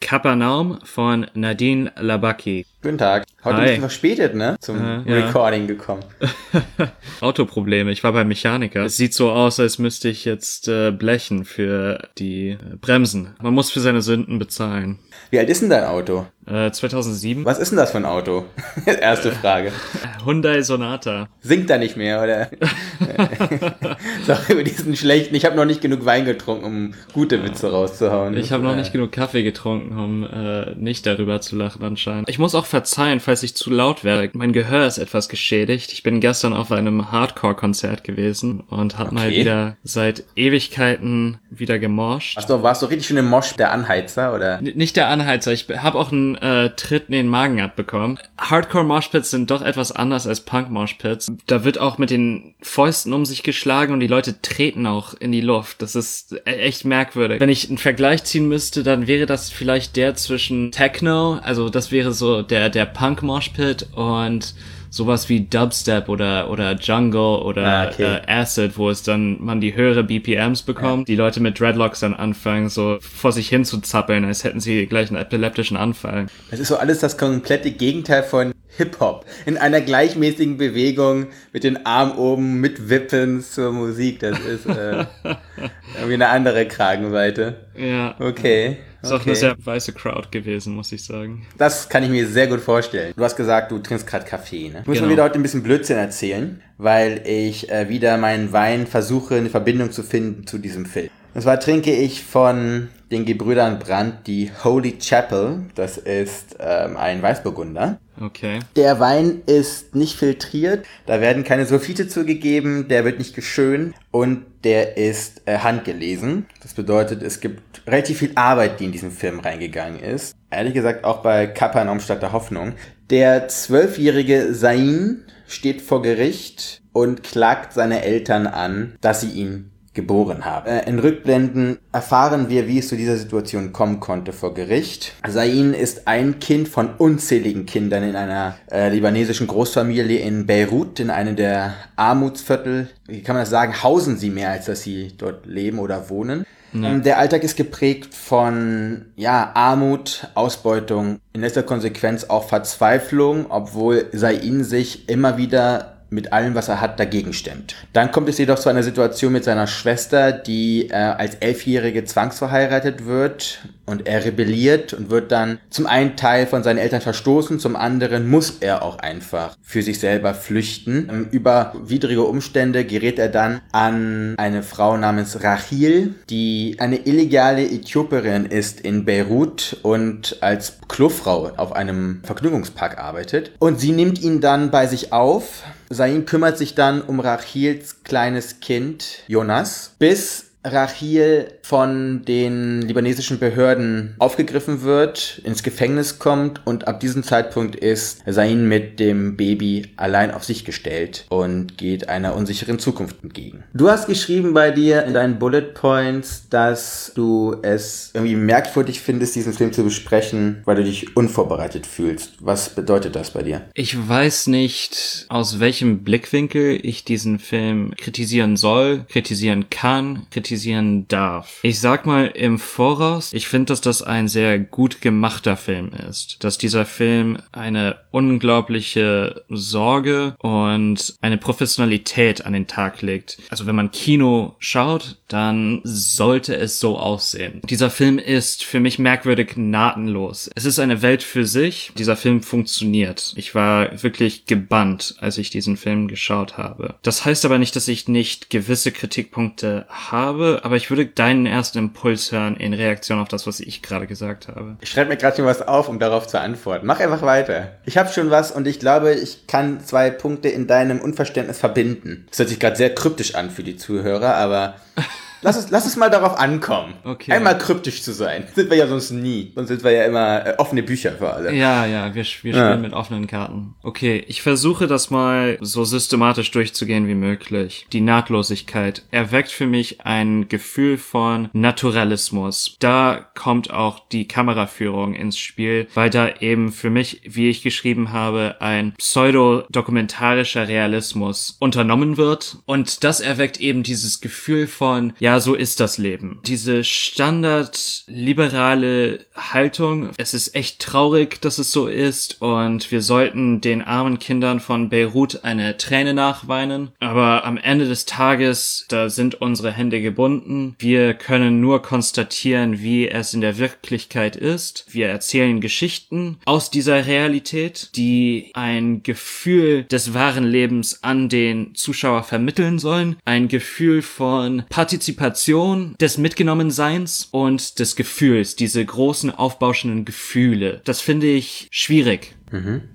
Kapernaum von Nadine Labaki. Guten Tag. Heute Hi. ein bisschen verspätet, ne? Zum Äh, ja. Recording gekommen. Autoprobleme. Ich war beim Mechaniker. Es sieht so aus, als müsste ich jetzt äh, blechen für die äh, Bremsen. Man muss für seine Sünden bezahlen. Wie alt ist denn dein Auto? Äh, 2007. Was ist denn das für ein Auto? Erste Frage. Hyundai Sonata. Singt er nicht mehr, oder? Sag über diesen schlechten. Ich habe noch nicht genug Wein getrunken, um gute Witze rauszuhauen. Ich habe noch nicht genug Kaffee getrunken, um äh, nicht darüber zu lachen anscheinend. Ich muss auch verzeihen, falls ich zu laut werde. Mein Gehör ist etwas geschädigt. Ich bin gestern auf einem Hardcore-Konzert gewesen und habe mal Okay. wieder seit Ewigkeiten wieder gemorscht. Du, warst du richtig schön im Mosch der Anheizer, oder? N- Nicht der Anheizer, ich habe auch einen äh, Tritt in den Magen abbekommen. Hardcore-Moshpits sind doch etwas anders als Punk-Moshpits. Da wird auch mit den Fäusten um sich geschlagen und die Leute treten auch in die Luft. Das ist e- echt merkwürdig. Wenn ich einen Vergleich ziehen müsste, dann wäre das vielleicht der zwischen Techno, also das wäre so der, der Punk-Moshpit und sowas wie Dubstep oder, oder Jungle oder Ah, okay. äh, Acid, wo es dann man die höhere BPMs bekommt, die Leute mit Dreadlocks dann anfangen, so vor sich hin zu zappeln, als hätten sie gleich einen epileptischen Anfall. Das ist so alles das komplette Gegenteil von Hip-Hop. In einer gleichmäßigen Bewegung mit den Armen oben, mit Wippen zur Musik. Das ist äh, irgendwie eine andere Kragenweite. Ja. Okay. Ist auch okay. eine sehr weiße Crowd gewesen, muss ich sagen. Das kann ich mir sehr gut vorstellen. Du hast gesagt, du trinkst gerade Kaffee, ne? Ich muss Genau. mal wieder heute ein bisschen Blödsinn erzählen, weil ich äh, wieder meinen Wein versuche, eine Verbindung zu finden zu diesem Film. Und zwar trinke ich von den Gebrüdern Brandt die Holy Chapel. Das ist ähm, ein Weißburgunder. Okay. Der Wein ist nicht filtriert, da werden keine Sulfite zugegeben, der wird nicht geschönt und der ist äh, handgelesen. Das bedeutet, es gibt relativ viel Arbeit, die in diesen Film reingegangen ist. Ehrlich gesagt auch bei Kapernaum statt der Hoffnung. Der zwölfjährige Sain steht vor Gericht und klagt seine Eltern an, dass sie ihn geboren haben. Äh, in Rückblenden erfahren wir, wie es zu dieser Situation kommen konnte vor Gericht. Sain ist ein Kind von unzähligen Kindern in einer äh, libanesischen Großfamilie in Beirut, in einem der Armutsviertel. Wie kann man das sagen? Hausen sie mehr, als dass sie dort leben oder wohnen. Ähm, Der Alltag ist geprägt von ja, Armut, Ausbeutung, in letzter Konsequenz auch Verzweiflung, obwohl Sain sich immer wieder mit allem, was er hat, dagegen stemmt. Dann kommt es jedoch zu einer Situation mit seiner Schwester, die äh, als Elfjährige zwangsverheiratet wird und er rebelliert und wird dann zum einen Teil von seinen Eltern verstoßen, zum anderen muss er auch einfach für sich selber flüchten. Ähm, Über widrige Umstände gerät er dann an eine Frau namens Rachil, die eine illegale Äthiopierin ist in Beirut und als Klofrau auf einem Vergnügungspark arbeitet. Und sie nimmt ihn dann bei sich auf. Sain kümmert sich dann um Rachils kleines Kind Jonas, bis Rachil von den libanesischen Behörden aufgegriffen wird, ins Gefängnis kommt und ab diesem Zeitpunkt ist Sain mit dem Baby allein auf sich gestellt und geht einer unsicheren Zukunft entgegen. Du hast geschrieben bei dir in deinen Bullet Points, dass du es irgendwie merkwürdig findest, diesen Film zu besprechen, weil du dich unvorbereitet fühlst. Was bedeutet das bei dir? Ich weiß nicht, aus welchem Blickwinkel ich diesen Film kritisieren soll, kritisieren kann, kritisieren darf. Ich sag mal im Voraus, ich finde, dass das ein sehr gut gemachter Film ist. Dass dieser Film eine unglaubliche Sorge und eine Professionalität an den Tag legt. Also wenn man Kino schaut, dann sollte es so aussehen. Dieser Film ist für mich merkwürdig nahtlos. Es ist eine Welt für sich. Dieser Film funktioniert. Ich war wirklich gebannt, als ich diesen Film geschaut habe. Das heißt aber nicht, dass ich nicht gewisse Kritikpunkte habe, aber ich würde deinen ersten Impuls hören in Reaktion auf das, was ich gerade gesagt habe. Ich schreibe mir gerade schon was auf, um darauf zu antworten. Mach einfach weiter. Ich habe schon was und ich glaube, ich kann zwei Punkte in deinem Unverständnis verbinden. Das hört sich gerade sehr kryptisch an für die Zuhörer, aber Lass es, lass es mal darauf ankommen. Okay. Einmal kryptisch zu sein. Sind wir ja sonst nie. Sonst sind wir ja immer äh, offene Bücher für alle. Ja, ja, wir, wir Ja. spielen mit offenen Karten. Okay, ich versuche das mal so systematisch durchzugehen wie möglich. Die Nahtlosigkeit erweckt für mich ein Gefühl von Naturalismus. Da kommt auch die Kameraführung ins Spiel, weil da eben für mich, wie ich geschrieben habe, ein pseudo-dokumentarischer Realismus unternommen wird. Und das erweckt eben dieses Gefühl von, ja, so ist das Leben. Diese standardliberale Haltung. Es ist echt traurig, dass es so ist und wir sollten den armen Kindern von Beirut eine Träne nachweinen. Aber am Ende des Tages, da sind unsere Hände gebunden. Wir können nur konstatieren, wie es in der Wirklichkeit ist. Wir erzählen Geschichten aus dieser Realität, die ein Gefühl des wahren Lebens an den Zuschauer vermitteln sollen. Ein Gefühl von Partizipation, des Mitgenommenseins und des Gefühls, diese großen aufbauschenden Gefühle. Das finde ich schwierig.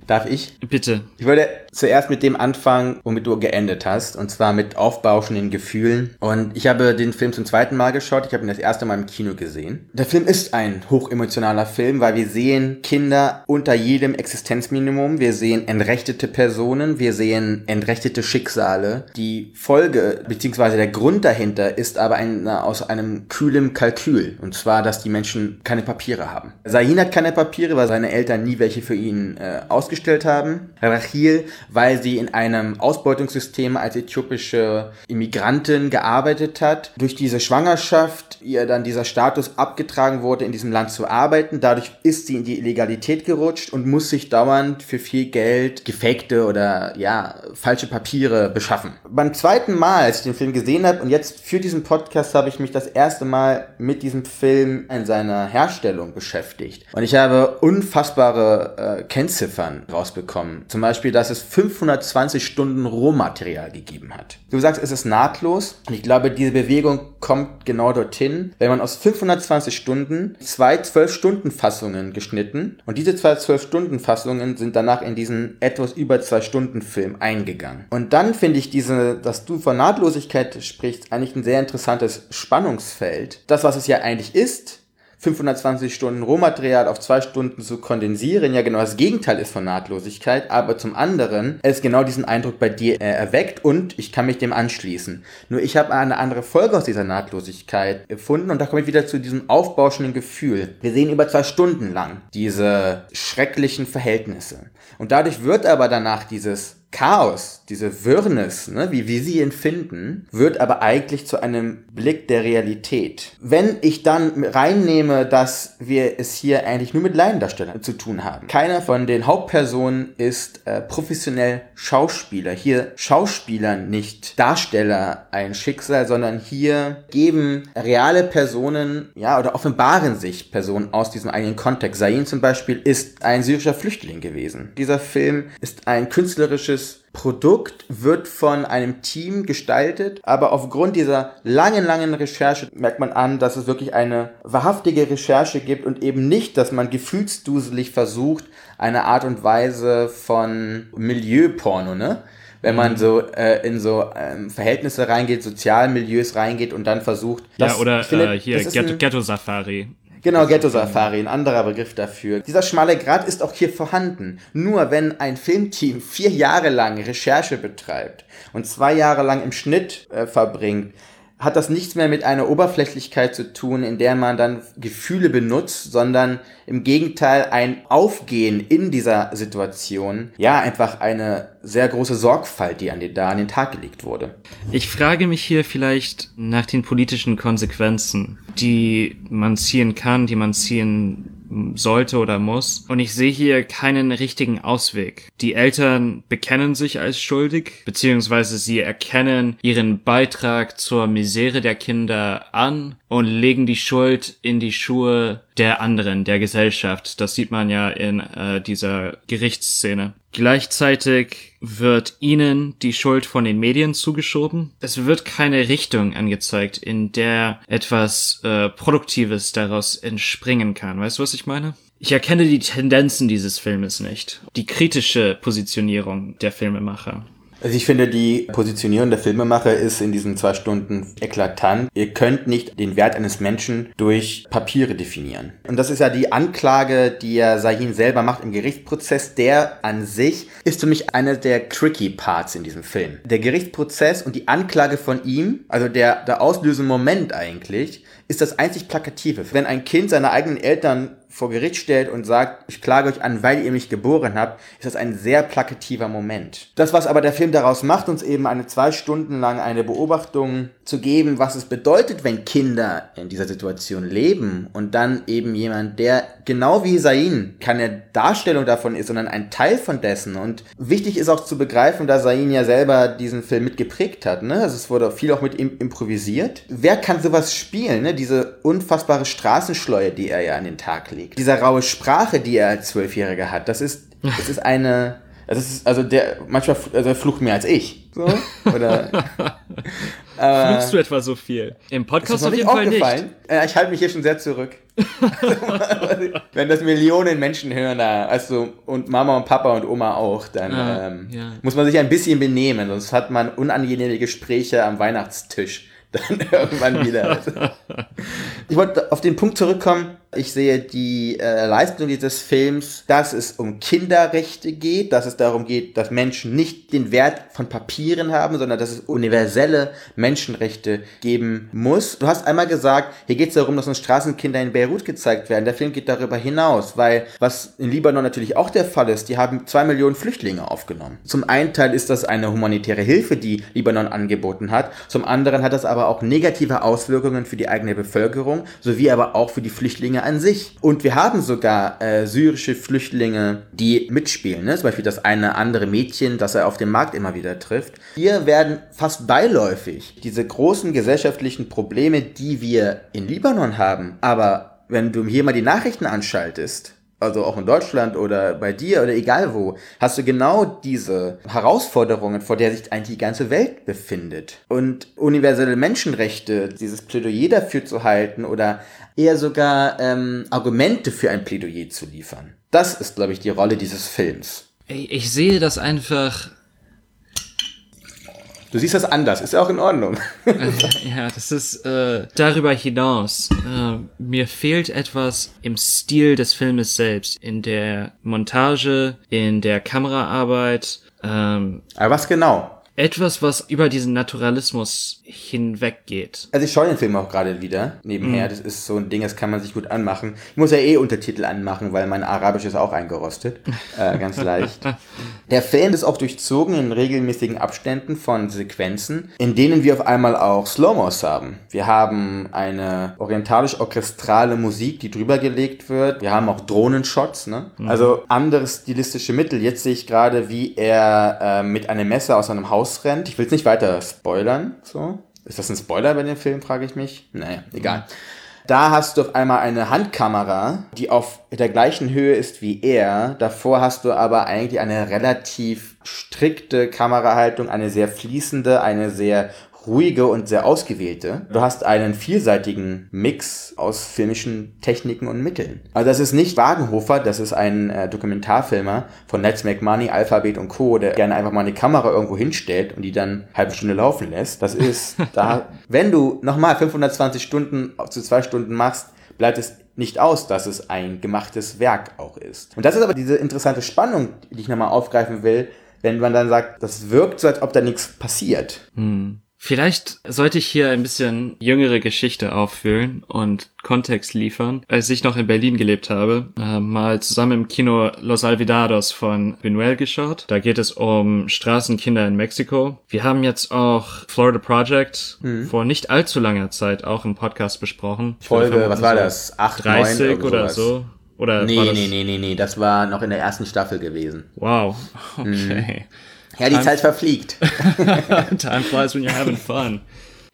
Darf ich? Bitte. Ich würde zuerst mit dem anfangen, womit du geendet hast, und zwar mit aufbauschenden Gefühlen. Und ich habe den Film zum zweiten Mal geschaut. Ich habe ihn das erste Mal im Kino gesehen. Der Film ist ein hochemotionaler Film, weil wir sehen Kinder unter jedem Existenzminimum. Wir sehen entrechtete Personen. Wir sehen entrechtete Schicksale. Die Folge beziehungsweise der Grund dahinter ist aber ein, aus einem kühlen Kalkül. Und zwar, dass die Menschen keine Papiere haben. Sahin hat keine Papiere, weil seine Eltern nie welche für ihn äh, ausgestellt haben. Rachil, weil sie in einem Ausbeutungssystem als äthiopische Immigrantin gearbeitet hat. Durch diese Schwangerschaft ihr dann dieser Status abgetragen wurde, in diesem Land zu arbeiten. Dadurch ist sie in die Illegalität gerutscht und muss sich dauernd für viel Geld gefakte oder ja, falsche Papiere beschaffen. Beim zweiten Mal, als ich den Film gesehen habe und jetzt für diesen Podcast habe ich mich das erste Mal mit diesem Film in seiner Herstellung beschäftigt. Und ich habe unfassbare äh, Kennziffern rausbekommen. Zum Beispiel, dass es 520 Stunden Rohmaterial gegeben hat. Du sagst, es ist nahtlos. Und ich glaube, diese Bewegung kommt genau dorthin, wenn man aus 520 Stunden zwei 12-Stunden-Fassungen geschnitten und diese zwei 12-Stunden-Fassungen sind danach in diesen etwas über zwei Stunden Film eingegangen. Und dann finde ich diese, dass du von Nahtlosigkeit sprichst, eigentlich ein sehr interessantes Spannungsfeld. Das, was es ja eigentlich ist, 520 Stunden Rohmaterial auf zwei Stunden zu kondensieren, ja genau das Gegenteil ist von Nahtlosigkeit, aber zum anderen es genau diesen Eindruck bei dir äh, erweckt und ich kann mich dem anschließen. Nur ich habe eine andere Folge aus dieser Nahtlosigkeit gefunden und da komme ich wieder zu diesem aufbauschenden Gefühl. Wir sehen über zwei Stunden lang diese schrecklichen Verhältnisse und dadurch wird aber danach dieses Chaos, diese Wirrnis, ne, wie wir sie empfinden, wird aber eigentlich zu einem Blick der Realität. Wenn ich dann reinnehme, dass wir es hier eigentlich nur mit Laiendarstellern zu tun haben. Keiner von den Hauptpersonen ist äh, professionell Schauspieler. Hier Schauspielern nicht Darsteller ein Schicksal, sondern hier geben reale Personen, ja, oder offenbaren sich Personen aus diesem eigenen Kontext. Zayn zum Beispiel ist ein syrischer Flüchtling gewesen. Dieser Film ist ein künstlerisches Produkt wird von einem Team gestaltet, aber aufgrund dieser langen, langen Recherche merkt man an, dass es wirklich eine wahrhaftige Recherche gibt und eben nicht, dass man gefühlsduselig versucht, eine Art und Weise von Milieuporno, ne? Wenn man so äh, in so ähm, Verhältnisse reingeht, Sozialmilieus reingeht und dann versucht. Ja, das- oder ich finde, äh, hier Ghetto, Ghetto Safari. Genau, Ghetto Safari, ein anderer Begriff dafür. Dieser schmale Grat ist auch hier vorhanden. Nur wenn ein Filmteam vier Jahre lang Recherche betreibt und zwei Jahre lang im Schnitt äh, verbringt, hat das nichts mehr mit einer Oberflächlichkeit zu tun, in der man dann Gefühle benutzt, sondern im Gegenteil ein Aufgehen in dieser Situation. Ja, einfach eine sehr große Sorgfalt, die an den, da an den Tag gelegt wurde. Ich frage mich hier vielleicht nach den politischen Konsequenzen, die man ziehen kann, die man ziehen sollte oder muss. Und ich sehe hier keinen richtigen Ausweg. Die Eltern bekennen sich als schuldig, beziehungsweise sie erkennen ihren Beitrag zur Misere der Kinder an und legen die Schuld in die Schuhe der anderen, der Gesellschaft. Das sieht man ja in äh, dieser Gerichtsszene. Gleichzeitig wird ihnen die Schuld von den Medien zugeschoben. Es wird keine Richtung angezeigt, in der etwas äh, Produktives daraus entspringen kann. Weißt du, was ich meine? Ich erkenne die Tendenzen dieses Filmes nicht. Die kritische Positionierung der Filmemacher. Also ich finde, die Positionierung der Filmemacher ist in diesen zwei Stunden eklatant. Ihr könnt nicht den Wert eines Menschen durch Papiere definieren. Und das ist ja die Anklage, die ja Sahin selber macht im Gerichtsprozess. Der an sich ist für mich einer der tricky Parts in diesem Film. Der Gerichtsprozess und die Anklage von ihm, also der, der auslösende Moment eigentlich, ist das einzig Plakative. Wenn ein Kind seine eigenen Eltern vor Gericht stellt und sagt, ich klage euch an, weil ihr mich geboren habt, ist das ein sehr plakativer Moment. Das, was aber der Film daraus macht, uns eben eine zwei Stunden lang eine Beobachtung zu geben, was es bedeutet, wenn Kinder in dieser Situation leben und dann eben jemand, der genau wie Sain keine Darstellung davon ist, sondern ein Teil von dessen. Und wichtig ist auch zu begreifen, da Sain ja selber diesen Film mitgeprägt hat. Ne? Also es wurde viel auch mit ihm improvisiert. Wer kann sowas spielen? Ne? Diese unfassbare Straßenschleue, die er ja an den Tag legt. Diese raue Sprache, die er als Zwölfjähriger hat, das ist, das ist eine, ist, also der, manchmal, also er flucht mehr als ich. So, oder, äh, Fluchst du etwa so viel? Im Podcast auf jeden Fall nicht. Äh, ich halte mich hier schon sehr zurück. Wenn das Millionen Menschen hören, also und Mama und Papa und Oma auch, dann ah, ähm, ja. muss man sich ein bisschen benehmen, sonst hat man unangenehme Gespräche am Weihnachtstisch dann irgendwann wieder. Ich wollte auf den Punkt zurückkommen. Ich sehe die äh, Leistung dieses Films, dass es um Kinderrechte geht, dass es darum geht, dass Menschen nicht den Wert von Papieren haben, sondern dass es universelle Menschenrechte geben muss. Du hast einmal gesagt, hier geht es darum, dass uns Straßenkinder in Beirut gezeigt werden. Der Film geht darüber hinaus, weil was in Libanon natürlich auch der Fall ist, die haben zwei Millionen Flüchtlinge aufgenommen. Zum einen Teil ist das eine humanitäre Hilfe, die Libanon angeboten hat. Zum anderen hat das aber aber auch negative Auswirkungen für die eigene Bevölkerung, sowie aber auch für die Flüchtlinge an sich. Und wir haben sogar äh, syrische Flüchtlinge, die mitspielen. Ne? Zum Beispiel das eine andere Mädchen, das er auf dem Markt immer wieder trifft. Hier werden fast beiläufig diese großen gesellschaftlichen Probleme, die wir in Libanon haben, aber wenn du hier mal die Nachrichten anschaltest, also auch in Deutschland oder bei dir oder egal wo, hast du genau diese Herausforderungen, vor der sich eigentlich die ganze Welt befindet. Und universelle Menschenrechte, dieses Plädoyer dafür zu halten oder eher sogar ähm, Argumente für ein Plädoyer zu liefern. Das ist, glaube ich, die Rolle dieses Films. Ich sehe das einfach Du siehst das anders, ist ja auch in Ordnung. ja, das ist äh, darüber hinaus. Äh, mir fehlt etwas im Stil des Filmes selbst, in der Montage, in der Kameraarbeit. Ähm, Aber was genau? Etwas, was über diesen Naturalismus hinweggeht. Also ich schaue den Film auch gerade wieder nebenher. Mm. Das ist so ein Ding, das kann man sich gut anmachen. Ich muss ja eh Untertitel anmachen, weil mein Arabisch ist auch eingerostet. äh, ganz leicht. Der Film ist auch durchzogen in regelmäßigen Abständen von Sequenzen, in denen wir auf einmal auch Slow-Mos haben. Wir haben eine orientalisch-orchestrale Musik, die drüber gelegt wird. Wir haben auch Drohnenshots, ne? Mm. Also andere stilistische Mittel. Jetzt sehe ich gerade, wie er äh, mit einem Messer aus einem Haus rausrennt. Ich will es nicht weiter spoilern. So. Ist das ein Spoiler bei dem Film, frage ich mich? Naja, egal. Da hast du auf einmal eine Handkamera, die auf der gleichen Höhe ist wie er. Davor hast du aber eigentlich eine relativ strikte Kamerahaltung, eine sehr fließende, eine sehr ruhige und sehr ausgewählte. Du hast einen vielseitigen Mix aus filmischen Techniken und Mitteln. Also das ist nicht Wagenhofer, das ist ein äh, Dokumentarfilmer von Let's Make Money, Alphabet und Co., der gerne einfach mal eine Kamera irgendwo hinstellt und die dann eine halbe Stunde laufen lässt. Das ist da, wenn du nochmal 520 Stunden zu zwei Stunden machst, bleibt es nicht aus, dass es ein gemachtes Werk auch ist. Und das ist aber diese interessante Spannung, die ich nochmal aufgreifen will, wenn man dann sagt, das wirkt so, als ob da nichts passiert. Hm. Vielleicht sollte ich hier ein bisschen jüngere Geschichte auffüllen und Kontext liefern. Als ich noch in Berlin gelebt habe, äh, mal zusammen im Kino Los Alvidados von Buñuel geschaut. Da geht es um Straßenkinder in Mexiko. Wir haben jetzt auch Florida Project mhm. vor nicht allzu langer Zeit auch im Podcast besprochen. Folge, was war das? 8, 30 9, oder so. Oder nee, nee, nee, nee, nee, das war noch in der ersten Staffel gewesen. Wow, okay. Mhm. Ja, die Time Zeit verfliegt. Time flies when you're having fun.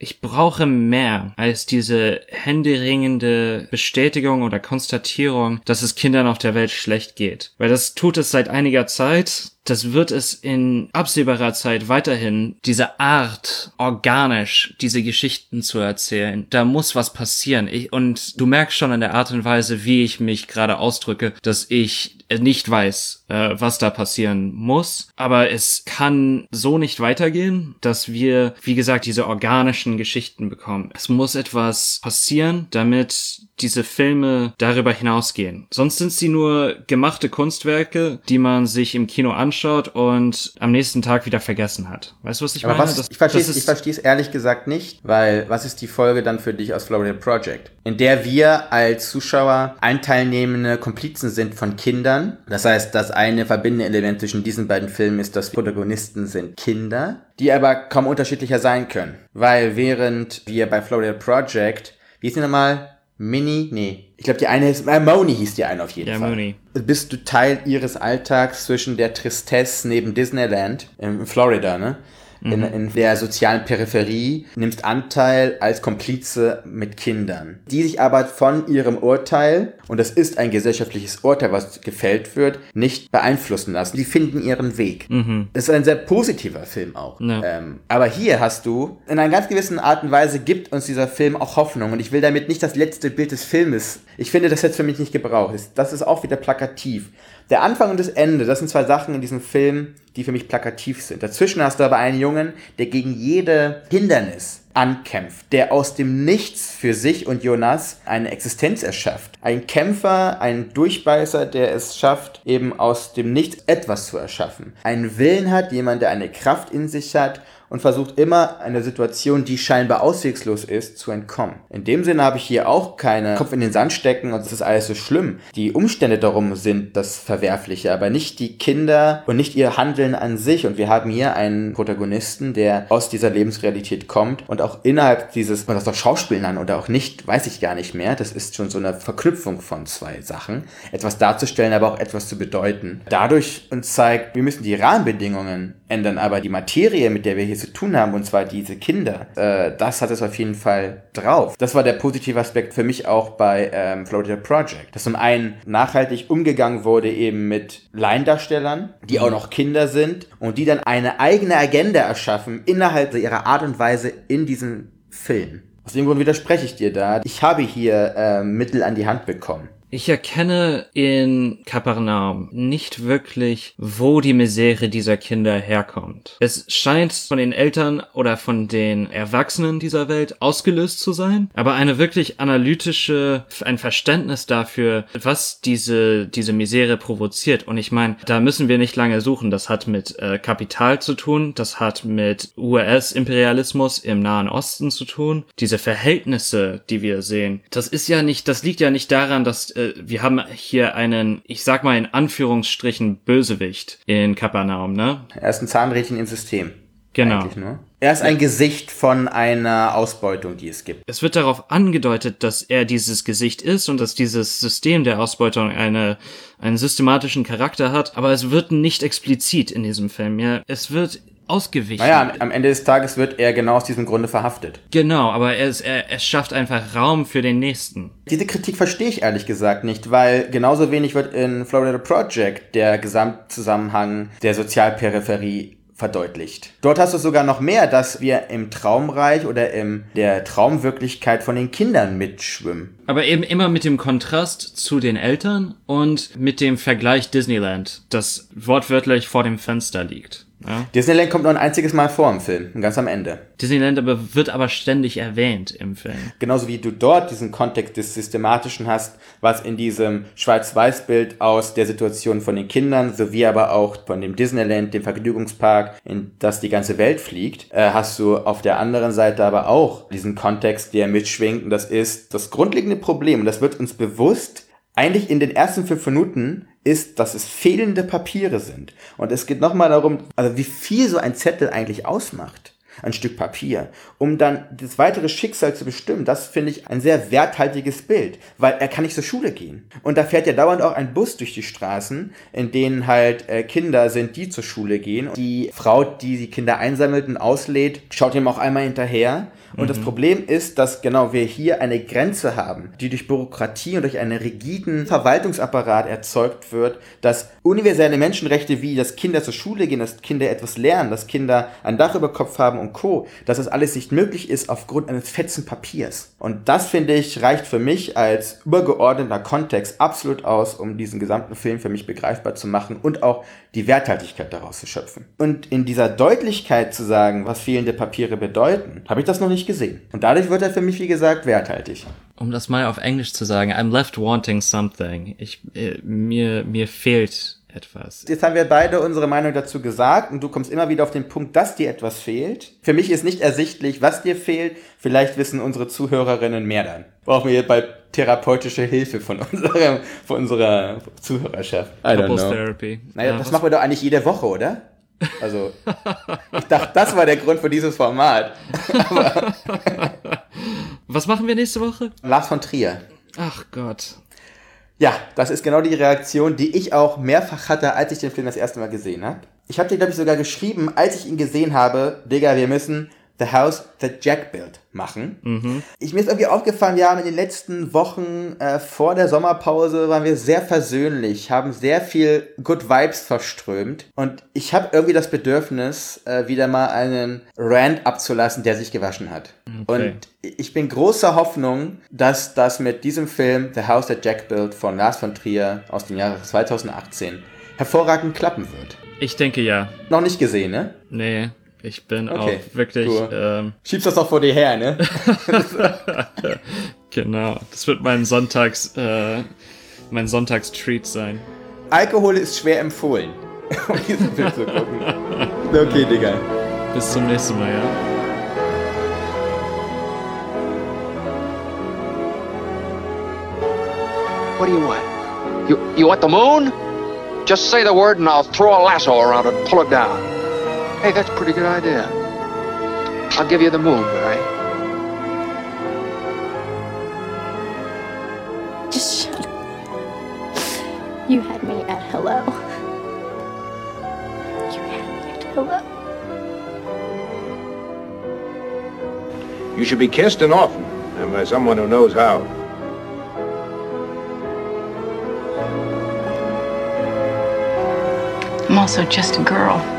Ich brauche mehr als diese händeringende Bestätigung oder Konstatierung, dass es Kindern auf der Welt schlecht geht. Weil das tut es seit einiger Zeit das wird es in absehbarer Zeit weiterhin, diese Art, organisch diese Geschichten zu erzählen. Da muss was passieren. Ich, und du merkst schon an der Art und Weise, wie ich mich gerade ausdrücke, dass ich nicht weiß, äh, was da passieren muss. Aber es kann so nicht weitergehen, dass wir, wie gesagt, diese organischen Geschichten bekommen. Es muss etwas passieren, damit diese Filme darüber hinausgehen. Sonst sind sie nur gemachte Kunstwerke, die man sich im Kino anschaut und am nächsten Tag wieder vergessen hat. Weißt du, was ich Aber meine? was, Das- ich verstehe es ich verstehe es ehrlich gesagt nicht, weil was ist die Folge dann für dich aus Florida Project? In der wir als Zuschauer einteilnehmende Komplizen sind von Kindern. Das heißt, das eine verbindende Element zwischen diesen beiden Filmen ist, dass Protagonisten sind Kinder, die aber kaum unterschiedlicher sein können. Weil während wir bei Florida Project, wie ist die nochmal? Mini? Nee. Ich glaube, die eine ist, äh, Moni hieß die eine auf jeden Ja, Fall. Mooney. Bist du Teil ihres Alltags zwischen der Tristesse neben Disneyland in Florida, ne? In, in der sozialen Peripherie, nimmst Anteil als Komplize mit Kindern, die sich aber von ihrem Urteil, und das ist ein gesellschaftliches Urteil, was gefällt wird, nicht beeinflussen lassen. Die finden ihren Weg. Das ist ein sehr positiver Film auch. Ja. Ähm, aber hier hast du, in einer ganz gewissen Art und Weise gibt uns dieser Film auch Hoffnung. Und ich will damit nicht das letzte Bild des Filmes. Ich finde, das es für mich nicht gebraucht. Das ist auch wieder plakativ. Der Anfang und das Ende, das sind zwei Sachen in diesem Film, die für mich plakativ sind. Dazwischen hast du aber einen Jungen, der gegen jede Hindernis ankämpft, der aus dem Nichts für sich und Jonas eine Existenz erschafft. Ein Kämpfer, ein Durchbeißer, der es schafft, eben aus dem Nichts etwas zu erschaffen. Einen Willen hat, jemand, der eine Kraft in sich hat und versucht immer eine Situation, die scheinbar auswegslos ist, zu entkommen. In dem Sinne habe ich hier auch keine Kopf in den Sand stecken und es ist alles so schlimm. Die Umstände darum sind das Verwerfliche, aber nicht die Kinder und nicht ihr Handeln an sich. Und wir haben hier einen Protagonisten, der aus dieser Lebensrealität kommt und auch innerhalb dieses, man das doch Schauspielen an oder auch nicht, weiß ich gar nicht mehr. Das ist schon so eine Verknüpfung von zwei Sachen. Etwas darzustellen, aber auch etwas zu bedeuten. Dadurch uns zeigt, wir müssen die Rahmenbedingungen ändern, aber die Materie, mit der wir hier zu tun haben, und zwar diese Kinder, äh, das hat es auf jeden Fall drauf. Das war der positive Aspekt für mich auch bei ähm, Florida Project. Dass zum einen nachhaltig umgegangen wurde eben mit Laiendarstellern, die auch noch Kinder sind und die dann eine eigene Agenda erschaffen innerhalb ihrer Art und Weise in diesem Film. Aus dem Grund widerspreche ich dir da. Ich habe hier äh, Mittel an die Hand bekommen. Ich erkenne in Kapernaum nicht wirklich, wo die Misere dieser Kinder herkommt. Es scheint von den Eltern oder von den Erwachsenen dieser Welt ausgelöst zu sein, aber eine wirklich analytische, ein Verständnis dafür, was diese, diese Misere provoziert. Und ich meine, da müssen wir nicht lange suchen. Das hat mit äh, Kapital zu tun, das hat mit US-Imperialismus im Nahen Osten zu tun. Diese Verhältnisse, die wir sehen, das ist ja nicht, das liegt ja nicht daran, dass äh, wir haben hier einen, ich sag mal in Anführungsstrichen, Bösewicht in Kapernaum, ne? Er ist ein Zahnrädchen im System. Genau. Er ist ein Gesicht von einer Ausbeutung, die es gibt. Es wird darauf angedeutet, dass er dieses Gesicht ist und dass dieses System der Ausbeutung eine, einen systematischen Charakter hat, aber es wird nicht explizit in diesem Film, ja. Es wird ausgewichen. Naja, am- Ende des Tages wird er genau aus diesem Grunde verhaftet. Genau, aber er, ist, er, er schafft einfach Raum für den nächsten. Diese Kritik verstehe ich ehrlich gesagt nicht, weil genauso wenig wird in Florida Project der Gesamtzusammenhang der Sozialperipherie verdeutlicht. Dort hast du sogar noch mehr, dass wir im Traumreich oder in der Traumwirklichkeit von den Kindern mitschwimmen. Aber eben immer mit dem Kontrast zu den Eltern und mit dem Vergleich Disneyland, das wortwörtlich vor dem Fenster liegt. Ja? Disneyland kommt nur ein einziges Mal vor im Film, ganz am Ende. Disneyland aber wird aber ständig erwähnt im Film. Genauso wie du dort diesen Kontext des Systematischen hast, was in diesem Schwarz-Weiß-Bild aus der Situation von den Kindern, sowie aber auch von dem Disneyland, dem Vergnügungspark, in das die ganze Welt fliegt, äh, hast du auf der anderen Seite aber auch diesen Kontext, der mitschwingt. Und das ist das grundlegende Problem. Und das wird uns bewusst, eigentlich in den ersten fünf Minuten ist, dass es fehlende Papiere sind. Und es geht nochmal darum, also wie viel so ein Zettel eigentlich ausmacht ein Stück Papier, um dann das weitere Schicksal zu bestimmen. Das finde ich ein sehr werthaltiges Bild, weil er kann nicht zur Schule gehen. Und da fährt ja dauernd auch ein Bus durch die Straßen, in denen halt äh, Kinder sind, die zur Schule gehen. Die Frau, die die Kinder einsammelt und auslädt, schaut ihm auch einmal hinterher. Und das Problem ist, dass genau wir hier eine Grenze haben, die durch Bürokratie und durch einen rigiden Verwaltungsapparat erzeugt wird, dass universelle Menschenrechte wie, dass Kinder zur Schule gehen, dass Kinder etwas lernen, dass Kinder ein Dach über Kopf haben und und Co., dass das alles nicht möglich ist aufgrund eines fetzen Papiers. Und das, finde ich, reicht für mich als übergeordneter Kontext absolut aus, um diesen gesamten Film für mich begreifbar zu machen und auch die Werthaltigkeit daraus zu schöpfen. Und in dieser Deutlichkeit zu sagen, was fehlende Papiere bedeuten, habe ich das noch nicht gesehen. Und dadurch wird er für mich, wie gesagt, werthaltig. Um das mal auf Englisch zu sagen, I'm left wanting something. Ich, äh, mir, mir fehlt etwas. Jetzt haben wir beide unsere Meinung dazu gesagt und du kommst immer wieder auf den Punkt, dass dir etwas fehlt. Für mich ist nicht ersichtlich, was dir fehlt. Vielleicht wissen unsere Zuhörerinnen mehr dann. Brauchen wir jetzt bald therapeutische Hilfe von unserem, von unserer Zuhörerschaft. I don't Couples know. Therapy. Naja, Äh, das machen wir doch eigentlich jede Woche, oder? Also, ich dachte, das war der Grund für dieses Format. Was machen wir nächste Woche? Lars von Trier. Ach Gott. Ja, das ist genau die Reaktion, die ich auch mehrfach hatte, als ich den Film das erste Mal gesehen habe. Ich habe dir, glaube ich, sogar geschrieben, als ich ihn gesehen habe, Digga, wir müssen The House That Jack Built machen. Ich, mir ist irgendwie aufgefallen, wir haben in den letzten Wochen äh, vor der Sommerpause waren wir sehr versöhnlich, haben sehr viel Good Vibes verströmt und ich habe irgendwie das Bedürfnis, äh, wieder mal einen Rant abzulassen, der sich gewaschen hat. Okay. Und ich bin großer Hoffnung, dass das mit diesem Film The House That Jack Built von Lars von Trier aus dem Jahre 2018 hervorragend klappen wird. Ich denke ja. Noch nicht gesehen, ne? Nee, ich bin Okay, auch wirklich, cool. ähm, Schiebst das doch vor dir her, ne? genau. Das wird mein Sonntags, äh, mein Sonntagstreat sein. Alkohol ist schwer empfohlen, um diesen Film zu gucken. Okay, Digga. Bis zum nächsten Mal, ja. What do you want? You you want the moon? Just say the word and I'll throw a lasso around it and pull it down. Hey, that's a pretty good idea. I'll give you the moon, Barry. Just shut up. You had me at hello. You had me at hello. You should be kissed and often, and by someone who knows how. I'm also just a girl.